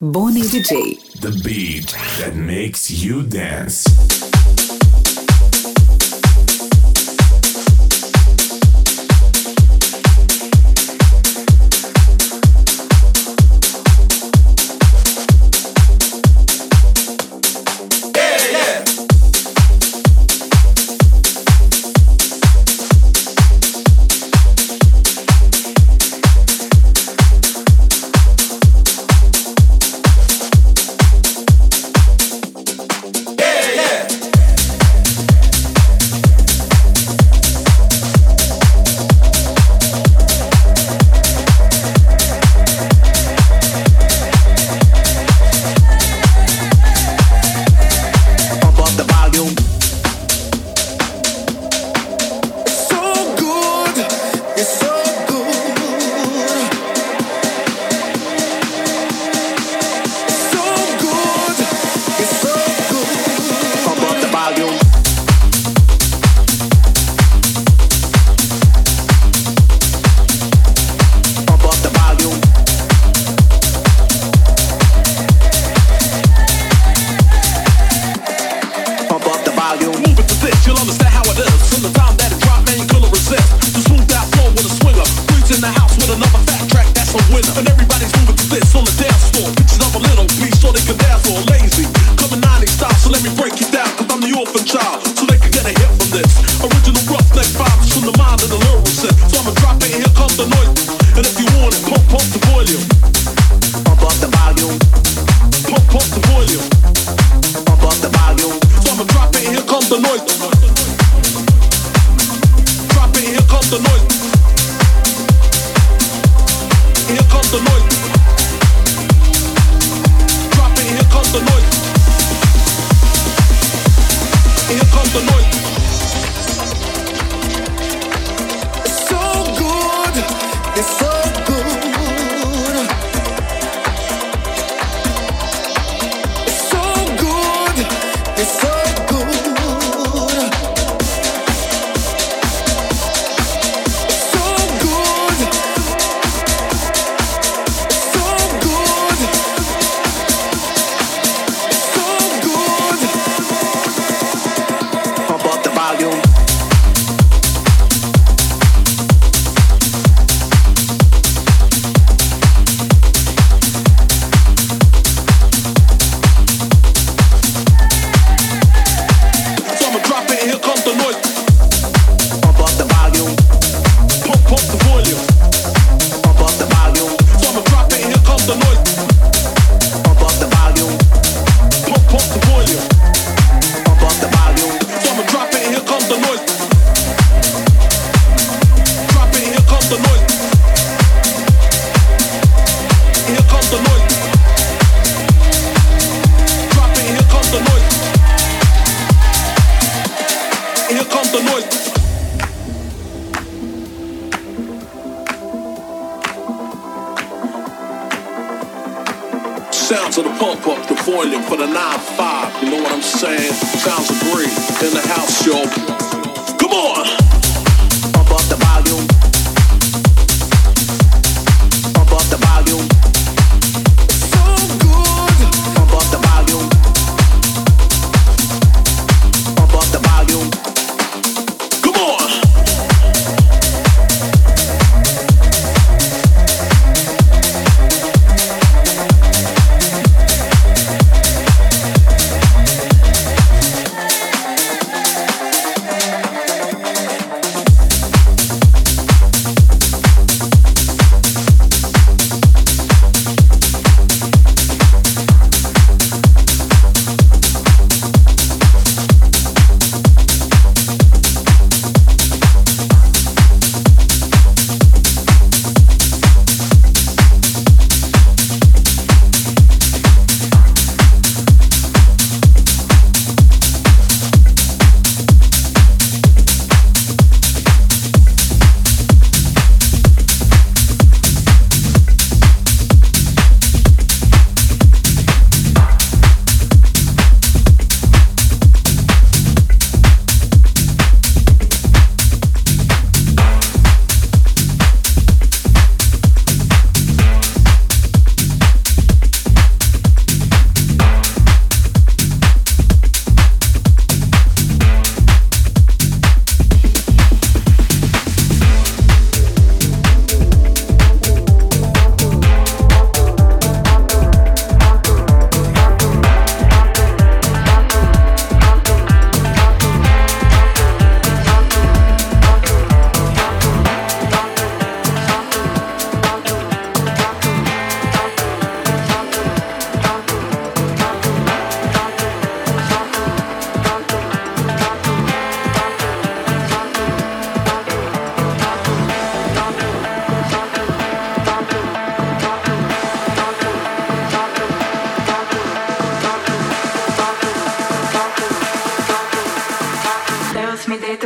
Bonnie DJ. The beat that makes you dance. the noise.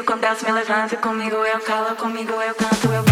quando elas me levantam. Comigo eu calo, comigo eu canto, eu canto.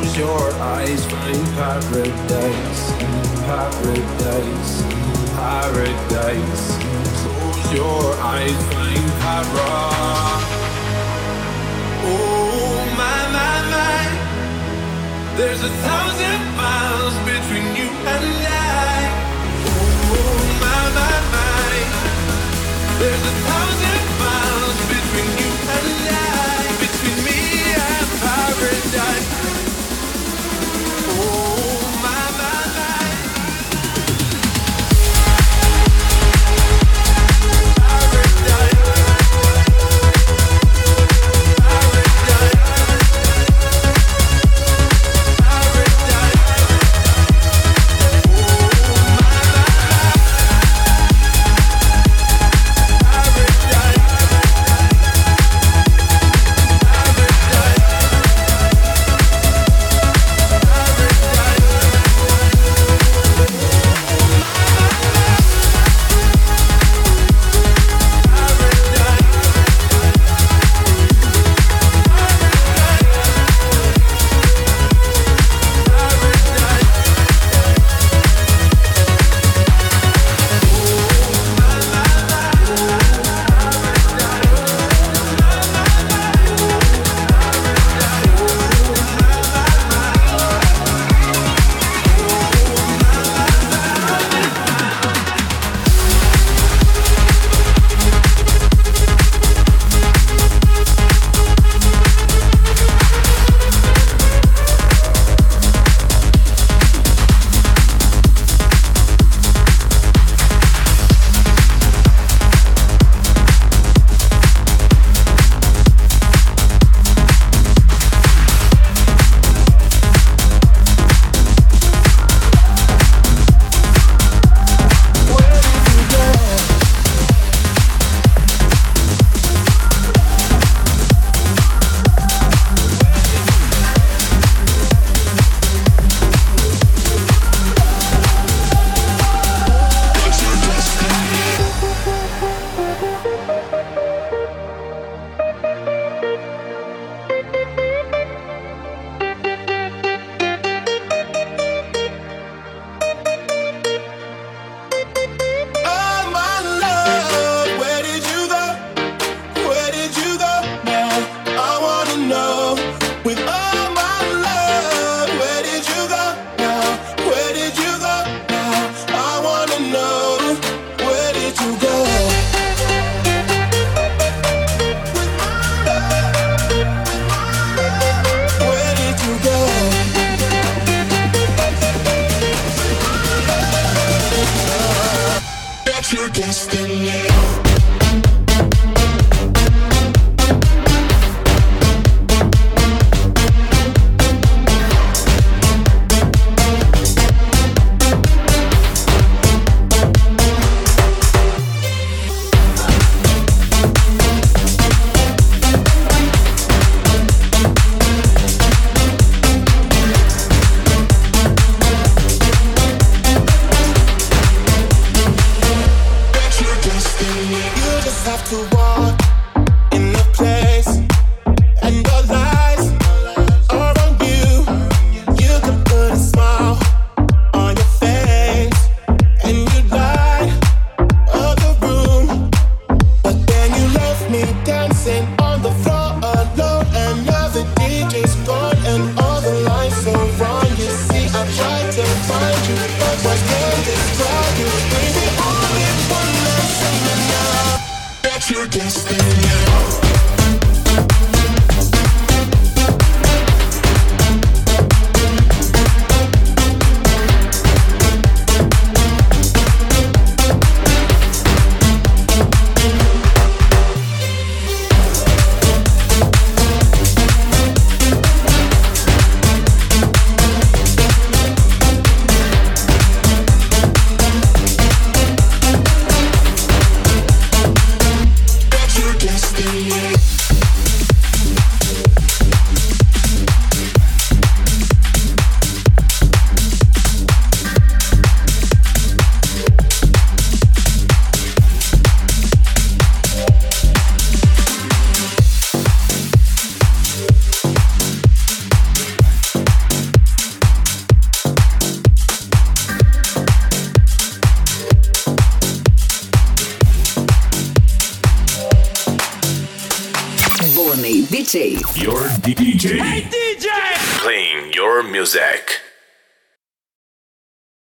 Close your eyes, find paradise, paradise, paradise. Close your eyes, find paradise. Oh my my my, there's a thousand miles between you and I. Oh my my my, there's a thousand miles between you and I, between me and paradise. Oh